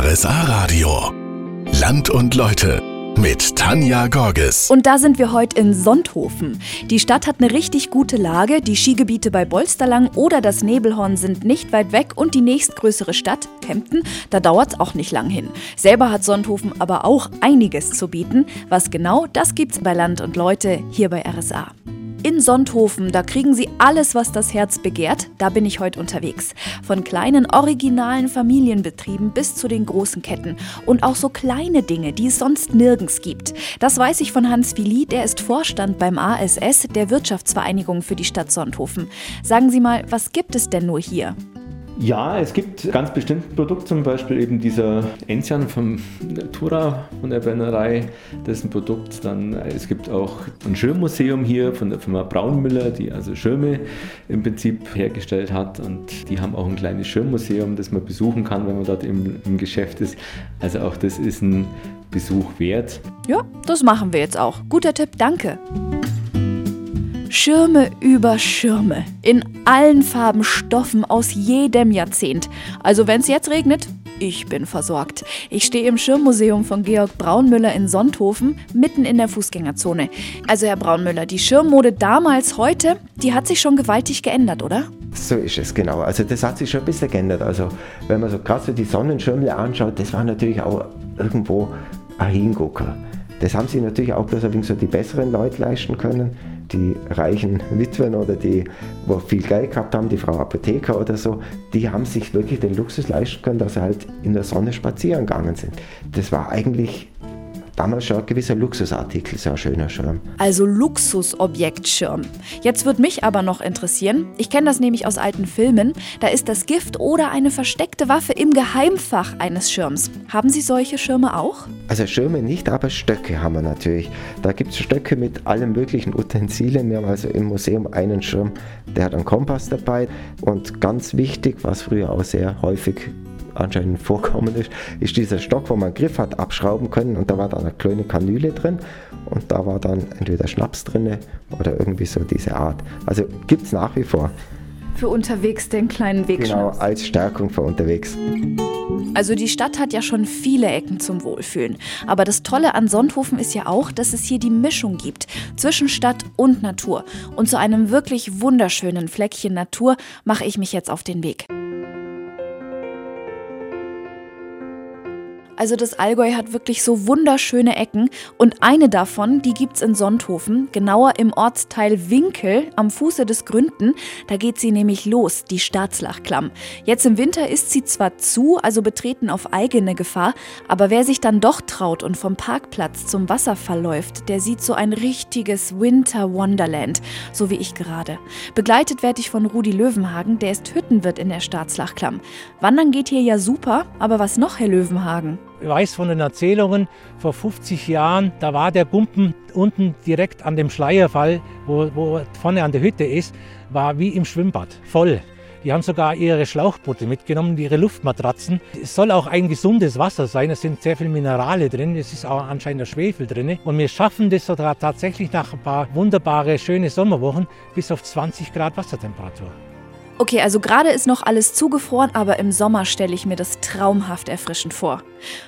RSA Radio. Land und Leute mit Tanja Gorges. Und da sind wir heute in Sonthofen. Die Stadt hat eine richtig gute Lage. Die Skigebiete bei Bolsterlang oder das Nebelhorn sind nicht weit weg und die nächstgrößere Stadt, Kempten, da dauert es auch nicht lang hin. Selber hat Sonthofen aber auch einiges zu bieten. Was genau, das gibt's bei Land und Leute hier bei RSA. In Sonthofen, da kriegen Sie alles, was das Herz begehrt. Da bin ich heute unterwegs. Von kleinen originalen Familienbetrieben bis zu den großen Ketten. Und auch so kleine Dinge, die es sonst nirgends gibt. Das weiß ich von Hans Willi, der ist Vorstand beim ASS, der Wirtschaftsvereinigung für die Stadt Sonthofen. Sagen Sie mal, was gibt es denn nur hier? Ja, es gibt ganz bestimmte Produkte, zum Beispiel eben dieser Enzian vom Natura von der Brennerei. Das ist ein Produkt. Dann, es gibt auch ein Schirmmuseum hier von der Firma Braunmüller, die also Schirme im Prinzip hergestellt hat. Und die haben auch ein kleines Schirmmuseum, das man besuchen kann, wenn man dort im, im Geschäft ist. Also auch das ist ein Besuch wert. Ja, das machen wir jetzt auch. Guter Tipp, danke. Schirme über Schirme. In allen Farben, Stoffen aus jedem Jahrzehnt. Also wenn es jetzt regnet, ich bin versorgt. Ich stehe im Schirmmuseum von Georg Braunmüller in Sonthofen, mitten in der Fußgängerzone. Also Herr Braunmüller, die Schirmmode damals, heute, die hat sich schon gewaltig geändert, oder? So ist es genau. Also das hat sich schon ein bisschen geändert. Also wenn man so gerade so die Sonnenschirmle anschaut, das war natürlich auch irgendwo ein Hingucker. Das haben sich natürlich auch bloß so die besseren Leute leisten können die reichen Witwen oder die, wo viel Geld gehabt haben, die Frau Apotheker oder so, die haben sich wirklich den Luxus leisten können, dass sie halt in der Sonne spazieren gegangen sind. Das war eigentlich damals schon ein gewisser Luxusartikel, so ein schöner Schirm. Also Luxusobjektschirm. Jetzt würde mich aber noch interessieren, ich kenne das nämlich aus alten Filmen, da ist das Gift oder eine versteckte Waffe im Geheimfach eines Schirms. Haben Sie solche Schirme auch? Also Schirme nicht, aber Stöcke haben wir natürlich. Da gibt es Stöcke mit allen möglichen Utensilien. Wir haben also im Museum einen Schirm, der hat einen Kompass dabei. Und ganz wichtig, was früher auch sehr häufig anscheinend vorkommen ist, ist dieser Stock, wo man Griff hat abschrauben können und da war dann eine kleine Kanüle drin und da war dann entweder Schnaps drin oder irgendwie so diese Art. Also gibt es nach wie vor. Für unterwegs den kleinen Wegschnaps. Genau, als Stärkung für unterwegs. Also die Stadt hat ja schon viele Ecken zum Wohlfühlen. Aber das Tolle an Sonthofen ist ja auch, dass es hier die Mischung gibt zwischen Stadt und Natur. Und zu einem wirklich wunderschönen Fleckchen Natur mache ich mich jetzt auf den Weg. Also das Allgäu hat wirklich so wunderschöne Ecken und eine davon, die gibt's in Sonthofen, genauer im Ortsteil Winkel am Fuße des Gründen. Da geht sie nämlich los, die Staatslachklamm. Jetzt im Winter ist sie zwar zu, also betreten auf eigene Gefahr, aber wer sich dann doch traut und vom Parkplatz zum Wasserfall läuft, der sieht so ein richtiges Winter Wonderland, so wie ich gerade. Begleitet werde ich von Rudi Löwenhagen, der ist Hüttenwirt in der Staatslachklamm. Wandern geht hier ja super, aber was noch, Herr Löwenhagen? Ich weiß von den Erzählungen, vor 50 Jahren, da war der Gumpen unten direkt an dem Schleierfall, wo, wo vorne an der Hütte ist, war wie im Schwimmbad, voll. Die haben sogar ihre Schlauchboote mitgenommen, ihre Luftmatratzen. Es soll auch ein gesundes Wasser sein. Es sind sehr viele Minerale drin. Es ist auch anscheinend der Schwefel drin. Und wir schaffen das tatsächlich nach ein paar wunderbare, schöne Sommerwochen bis auf 20 Grad Wassertemperatur. Okay, also gerade ist noch alles zugefroren, aber im Sommer stelle ich mir das traumhaft erfrischend vor.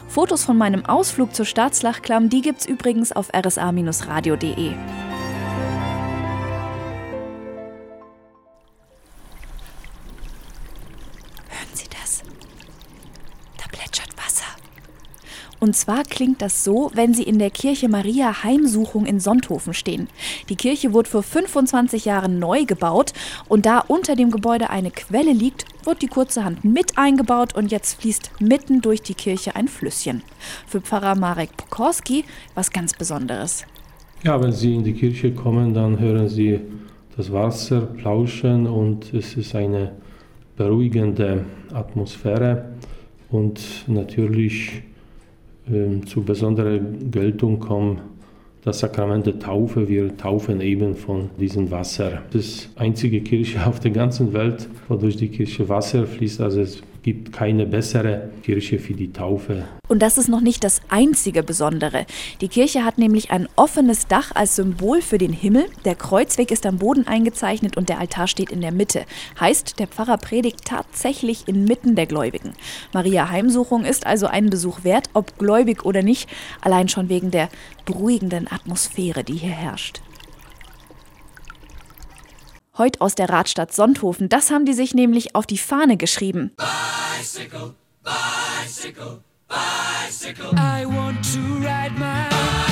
Fotos von meinem Ausflug zur Staatslachklamm, die gibt's übrigens auf rsa-radio.de. Und zwar klingt das so, wenn Sie in der Kirche Maria Heimsuchung in Sonthofen stehen. Die Kirche wurde vor 25 Jahren neu gebaut und da unter dem Gebäude eine Quelle liegt, wird die kurze Hand mit eingebaut und jetzt fließt mitten durch die Kirche ein Flüsschen. Für Pfarrer Marek Pokorski was ganz Besonderes. Ja, wenn Sie in die Kirche kommen, dann hören Sie das Wasser plauschen und es ist eine beruhigende Atmosphäre und natürlich ähm, zu besonderer Geltung kommen das Sakrament der Taufe. Wir taufen eben von diesem Wasser. Das ist die einzige Kirche auf der ganzen Welt, wo durch die Kirche Wasser fließt. Also es gibt keine bessere Kirche für die Taufe. Und das ist noch nicht das einzige Besondere. Die Kirche hat nämlich ein offenes Dach als Symbol für den Himmel. Der Kreuzweg ist am Boden eingezeichnet und der Altar steht in der Mitte. Heißt, der Pfarrer predigt tatsächlich inmitten der Gläubigen. Maria Heimsuchung ist also einen Besuch wert, ob gläubig oder nicht, allein schon wegen der beruhigenden Atmosphäre, die hier herrscht. Heute aus der Radstadt Sonthofen. Das haben die sich nämlich auf die Fahne geschrieben. Bicycle, bicycle, bicycle. I want to ride my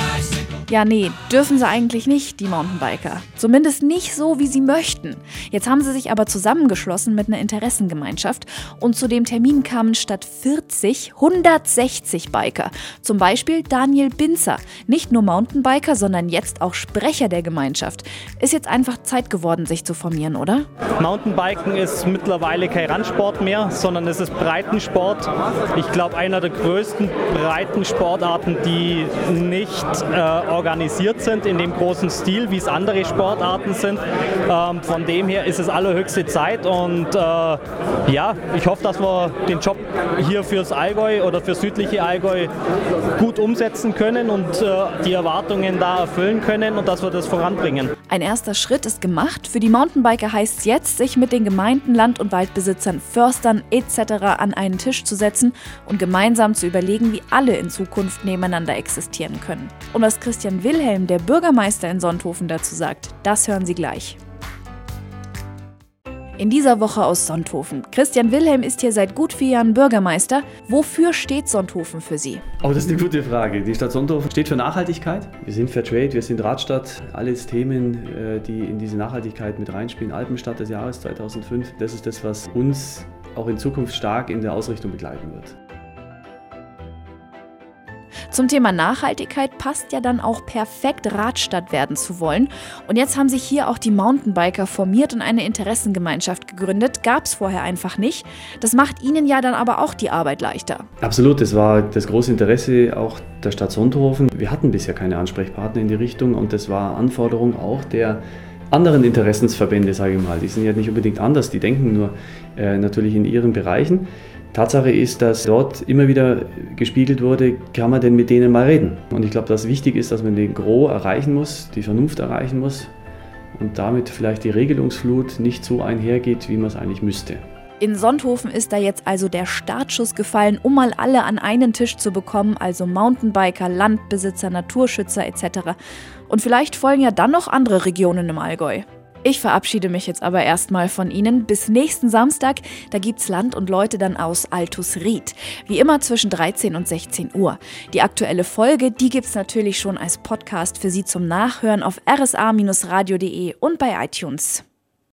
ja, nee, dürfen sie eigentlich nicht, die Mountainbiker. Zumindest nicht so, wie sie möchten. Jetzt haben sie sich aber zusammengeschlossen mit einer Interessengemeinschaft und zu dem Termin kamen statt 40 160 Biker. Zum Beispiel Daniel Binzer, nicht nur Mountainbiker, sondern jetzt auch Sprecher der Gemeinschaft. Ist jetzt einfach Zeit geworden, sich zu formieren, oder? Mountainbiken ist mittlerweile kein Randsport mehr, sondern es ist Breitensport. Ich glaube, einer der größten Breitensportarten, die nicht äh, organisiert sind in dem großen Stil, wie es andere Sportarten sind. Ähm, von dem her ist es allerhöchste Zeit und äh, ja, ich hoffe, dass wir den Job hier fürs Allgäu oder für südliche Allgäu gut umsetzen können und äh, die Erwartungen da erfüllen können und dass wir das voranbringen. Ein erster Schritt ist gemacht. Für die Mountainbiker heißt es jetzt, sich mit den Gemeinden, Land- und Waldbesitzern, Förstern etc. an einen Tisch zu setzen und gemeinsam zu überlegen, wie alle in Zukunft nebeneinander existieren können. Und was Christian Christian Wilhelm, der Bürgermeister in Sonthofen, dazu sagt. Das hören Sie gleich. In dieser Woche aus Sonthofen. Christian Wilhelm ist hier seit gut vier Jahren Bürgermeister. Wofür steht Sonthofen für Sie? Oh, das ist eine gute Frage. Die Stadt Sonthofen steht für Nachhaltigkeit. Wir sind Fairtrade, wir sind Radstadt. Alles Themen, äh, die in diese Nachhaltigkeit mit reinspielen. Alpenstadt des Jahres 2005. Das ist das, was uns auch in Zukunft stark in der Ausrichtung begleiten wird. Zum Thema Nachhaltigkeit passt ja dann auch perfekt Radstadt werden zu wollen. Und jetzt haben sich hier auch die Mountainbiker formiert und eine Interessengemeinschaft gegründet. Gab es vorher einfach nicht. Das macht ihnen ja dann aber auch die Arbeit leichter. Absolut, das war das große Interesse auch der Stadt Sonthofen. Wir hatten bisher keine Ansprechpartner in die Richtung und das war Anforderung auch der anderen Interessensverbände, sage ich mal. Die sind ja nicht unbedingt anders, die denken nur äh, natürlich in ihren Bereichen. Tatsache ist, dass dort immer wieder gespiegelt wurde, kann man denn mit denen mal reden? Und ich glaube, dass wichtig ist, dass man den Gros erreichen muss, die Vernunft erreichen muss und damit vielleicht die Regelungsflut nicht so einhergeht, wie man es eigentlich müsste. In Sonthofen ist da jetzt also der Startschuss gefallen, um mal alle an einen Tisch zu bekommen, also Mountainbiker, Landbesitzer, Naturschützer etc. Und vielleicht folgen ja dann noch andere Regionen im Allgäu. Ich verabschiede mich jetzt aber erstmal von Ihnen. Bis nächsten Samstag, da gibt's Land und Leute dann aus Altus Ried. Wie immer zwischen 13 und 16 Uhr. Die aktuelle Folge, die gibt's natürlich schon als Podcast für Sie zum Nachhören auf rsa-radio.de und bei iTunes.